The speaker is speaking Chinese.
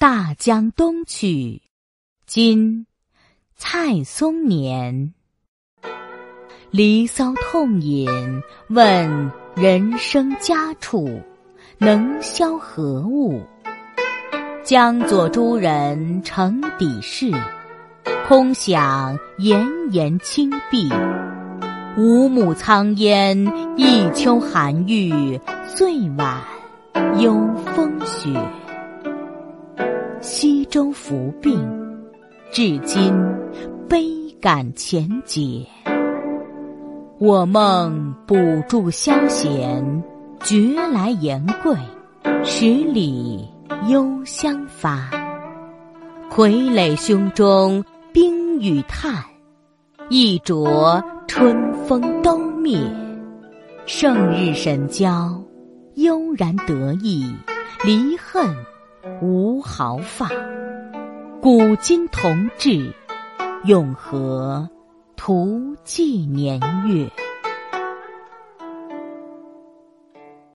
大江东去，今蔡松年。离骚痛饮，问人生家处，能消何物？江左诸人成底事，空想炎炎青碧。五亩苍烟，一秋寒玉，岁晚幽风雪。西周服病，至今悲感前解。我梦补助消闲，觉来言贵，十里幽香发。傀儡胸中冰雨炭，一着春风都灭。胜日神交，悠然得意，离恨无毫发。古今同志，永和。图纪年月。